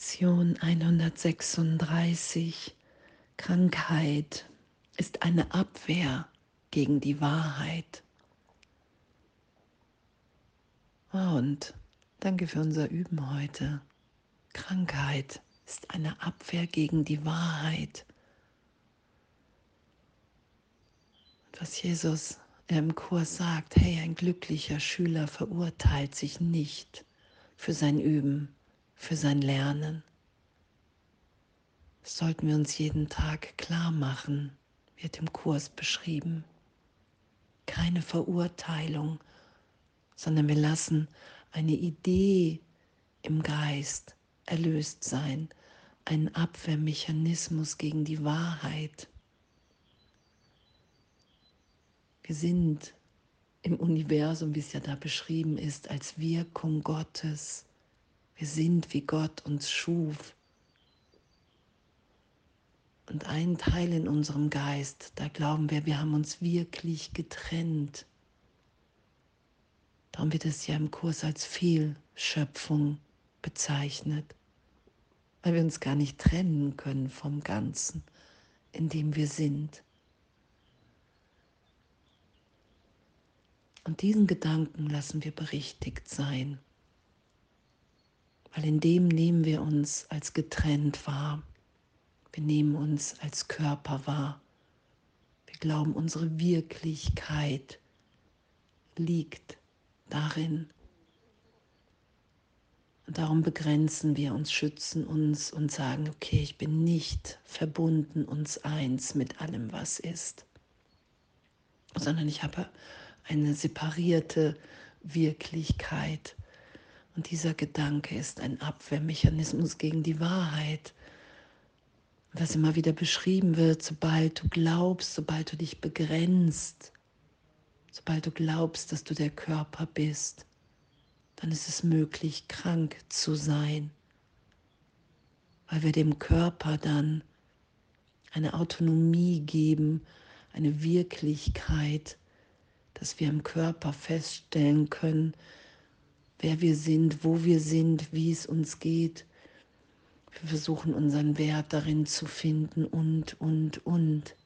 Lektion 136. Krankheit ist eine Abwehr gegen die Wahrheit. Und danke für unser Üben heute. Krankheit ist eine Abwehr gegen die Wahrheit. Was Jesus im Kurs sagt, hey, ein glücklicher Schüler verurteilt sich nicht für sein Üben, für sein Lernen. Das sollten wir uns jeden Tag klar machen, wird im Kurs beschrieben. Keine Verurteilung, sondern wir lassen eine Idee im Geist erlöst sein, ein Abwehrmechanismus gegen die Wahrheit. Wir sind im Universum, wie es ja da beschrieben ist, als Wirkung Gottes. Wir sind, wie Gott uns schuf. Und ein Teil in unserem Geist, da glauben wir, wir haben uns wirklich getrennt. Darum wird es ja im Kurs als Fehlschöpfung bezeichnet, weil wir uns gar nicht trennen können vom Ganzen, in dem wir sind. Und diesen Gedanken lassen wir berichtigt sein weil in dem nehmen wir uns als getrennt wahr. Wir nehmen uns als Körper wahr. Wir glauben, unsere Wirklichkeit liegt darin. Und darum begrenzen wir uns, schützen uns und sagen, okay, ich bin nicht verbunden, uns eins mit allem, was ist, sondern ich habe eine separierte Wirklichkeit und dieser Gedanke ist ein Abwehrmechanismus gegen die Wahrheit. Was immer wieder beschrieben wird, sobald du glaubst, sobald du dich begrenzt, sobald du glaubst, dass du der Körper bist, dann ist es möglich, krank zu sein, weil wir dem Körper dann eine Autonomie geben, eine Wirklichkeit, dass wir im Körper feststellen können, wer wir sind, wo wir sind, wie es uns geht. Wir versuchen unseren Wert darin zu finden und, und, und.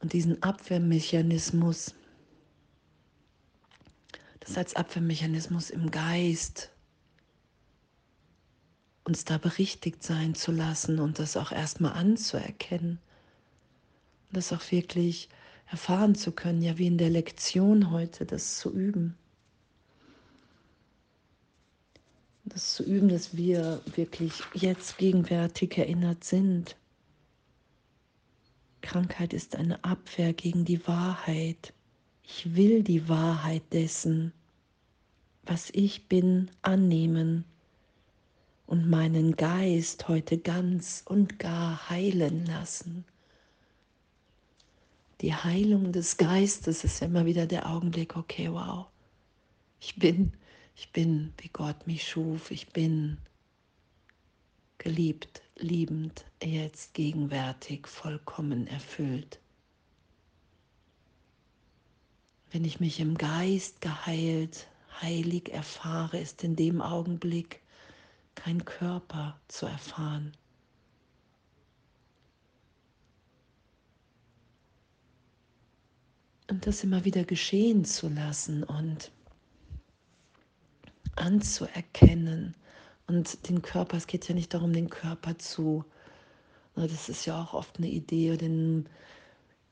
Und diesen Abwehrmechanismus, das als Abwehrmechanismus im Geist, uns da berichtigt sein zu lassen und das auch erstmal anzuerkennen. Und das auch wirklich erfahren zu können, ja wie in der Lektion heute, das zu üben. Das zu üben, dass wir wirklich jetzt gegenwärtig erinnert sind. Krankheit ist eine Abwehr gegen die Wahrheit. Ich will die Wahrheit dessen, was ich bin, annehmen und meinen Geist heute ganz und gar heilen lassen. Die Heilung des Geistes ist immer wieder der Augenblick, okay, wow, ich bin, ich bin, wie Gott mich schuf, ich bin geliebt, liebend, jetzt gegenwärtig, vollkommen erfüllt. Wenn ich mich im Geist geheilt, heilig erfahre, ist in dem Augenblick kein Körper zu erfahren. Und das immer wieder geschehen zu lassen und anzuerkennen. Und den Körper, es geht ja nicht darum, den Körper zu, das ist ja auch oft eine Idee, den,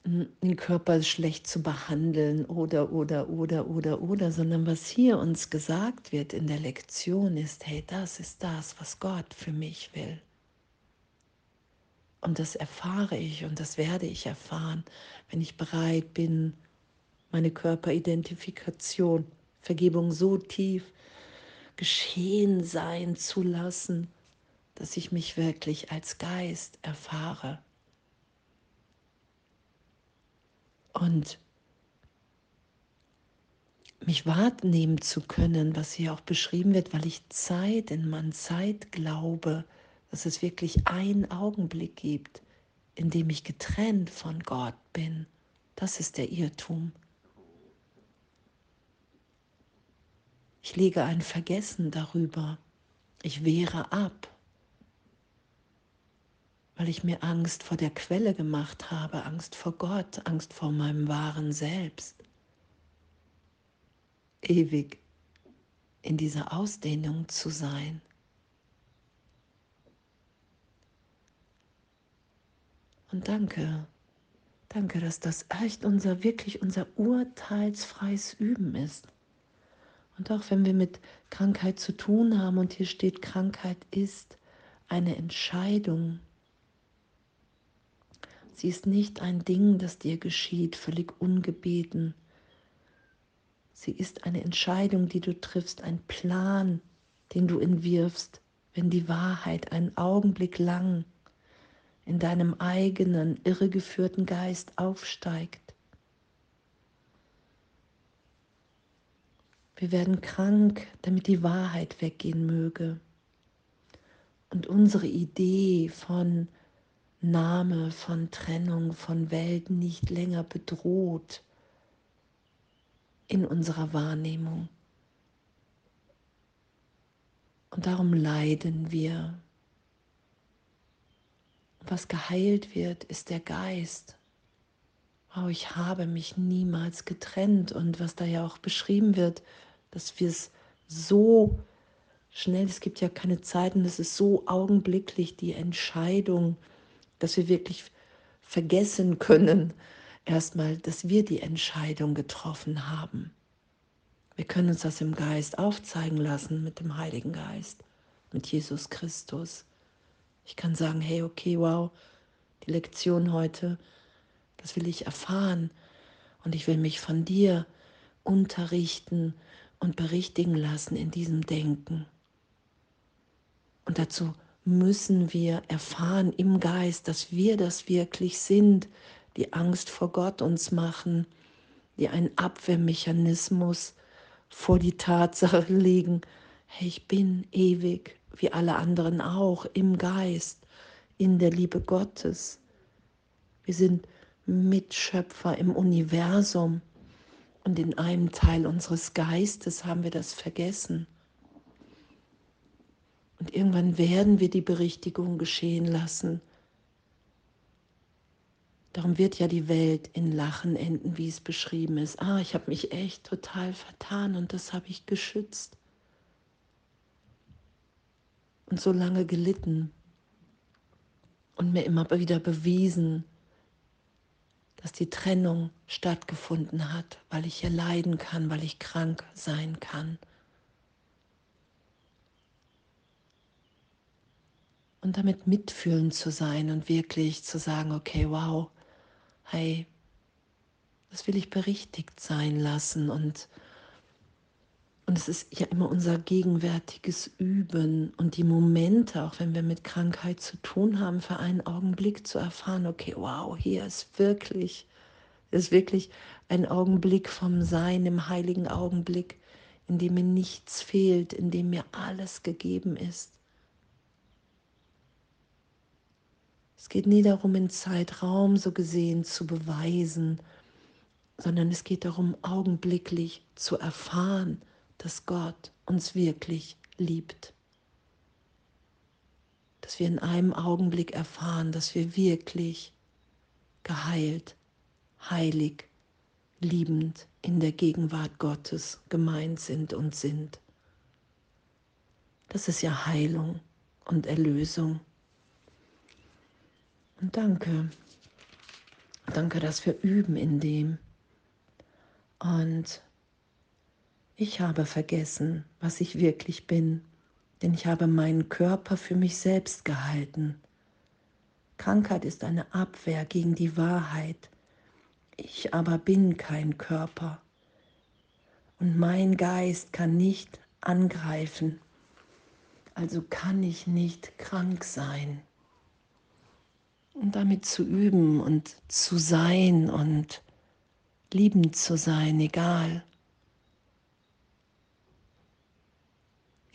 den Körper schlecht zu behandeln oder, oder, oder, oder, oder, sondern was hier uns gesagt wird in der Lektion ist, hey, das ist das, was Gott für mich will. Und das erfahre ich und das werde ich erfahren, wenn ich bereit bin, meine Körperidentifikation, Vergebung so tief geschehen sein zu lassen, dass ich mich wirklich als Geist erfahre. Und mich wahrnehmen zu können, was hier auch beschrieben wird, weil ich Zeit in meiner Zeit glaube, dass es wirklich einen Augenblick gibt, in dem ich getrennt von Gott bin. Das ist der Irrtum. Ich lege ein Vergessen darüber, Ich wehre ab, weil ich mir Angst vor der Quelle gemacht habe, Angst vor Gott, Angst vor meinem wahren Selbst. Ewig in dieser Ausdehnung zu sein. Und danke, danke, dass das echt unser, wirklich unser urteilsfreies Üben ist. Und auch wenn wir mit Krankheit zu tun haben und hier steht, Krankheit ist eine Entscheidung. Sie ist nicht ein Ding, das dir geschieht, völlig ungebeten. Sie ist eine Entscheidung, die du triffst, ein Plan, den du entwirfst, wenn die Wahrheit einen Augenblick lang in deinem eigenen irregeführten Geist aufsteigt. Wir werden krank, damit die Wahrheit weggehen möge. Und unsere Idee von Name, von Trennung, von Welt nicht länger bedroht in unserer Wahrnehmung. Und darum leiden wir was geheilt wird, ist der Geist. Oh, ich habe mich niemals getrennt und was da ja auch beschrieben wird, dass wir es so schnell, es gibt ja keine Zeiten, es ist so augenblicklich die Entscheidung, dass wir wirklich vergessen können, erstmal, dass wir die Entscheidung getroffen haben. Wir können uns das im Geist aufzeigen lassen mit dem Heiligen Geist, mit Jesus Christus. Ich kann sagen, hey, okay, wow, die Lektion heute, das will ich erfahren und ich will mich von dir unterrichten und berichtigen lassen in diesem Denken. Und dazu müssen wir erfahren im Geist, dass wir das wirklich sind, die Angst vor Gott uns machen, die einen Abwehrmechanismus vor die Tatsache legen, hey, ich bin ewig, wie alle anderen auch, im Geist, in der Liebe Gottes. Wir sind Mitschöpfer im Universum und in einem Teil unseres Geistes haben wir das vergessen. Und irgendwann werden wir die Berichtigung geschehen lassen. Darum wird ja die Welt in Lachen enden, wie es beschrieben ist. Ah, ich habe mich echt total vertan und das habe ich geschützt und so lange gelitten und mir immer wieder bewiesen, dass die Trennung stattgefunden hat, weil ich hier leiden kann, weil ich krank sein kann. Und damit mitfühlend zu sein und wirklich zu sagen, okay, wow, hey, das will ich berichtigt sein lassen und und es ist ja immer unser gegenwärtiges Üben und die Momente, auch wenn wir mit Krankheit zu tun haben, für einen Augenblick zu erfahren, okay, wow, hier ist wirklich, ist wirklich ein Augenblick vom Sein, im heiligen Augenblick, in dem mir nichts fehlt, in dem mir alles gegeben ist. Es geht nie darum, in Zeitraum so gesehen zu beweisen, sondern es geht darum, augenblicklich zu erfahren, dass Gott uns wirklich liebt. Dass wir in einem Augenblick erfahren, dass wir wirklich geheilt, heilig, liebend in der Gegenwart Gottes gemeint sind und sind. Das ist ja Heilung und Erlösung. Und danke, danke, dass wir üben in dem. Und ich habe vergessen, was ich wirklich bin, denn ich habe meinen Körper für mich selbst gehalten. Krankheit ist eine Abwehr gegen die Wahrheit. Ich aber bin kein Körper. Und mein Geist kann nicht angreifen. Also kann ich nicht krank sein. Und damit zu üben und zu sein und liebend zu sein, egal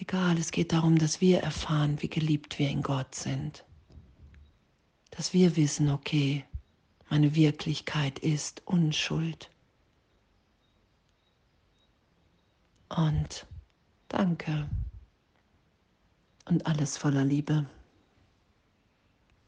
Egal, es geht darum, dass wir erfahren, wie geliebt wir in Gott sind. Dass wir wissen, okay, meine Wirklichkeit ist Unschuld. Und danke. und alles voller Liebe.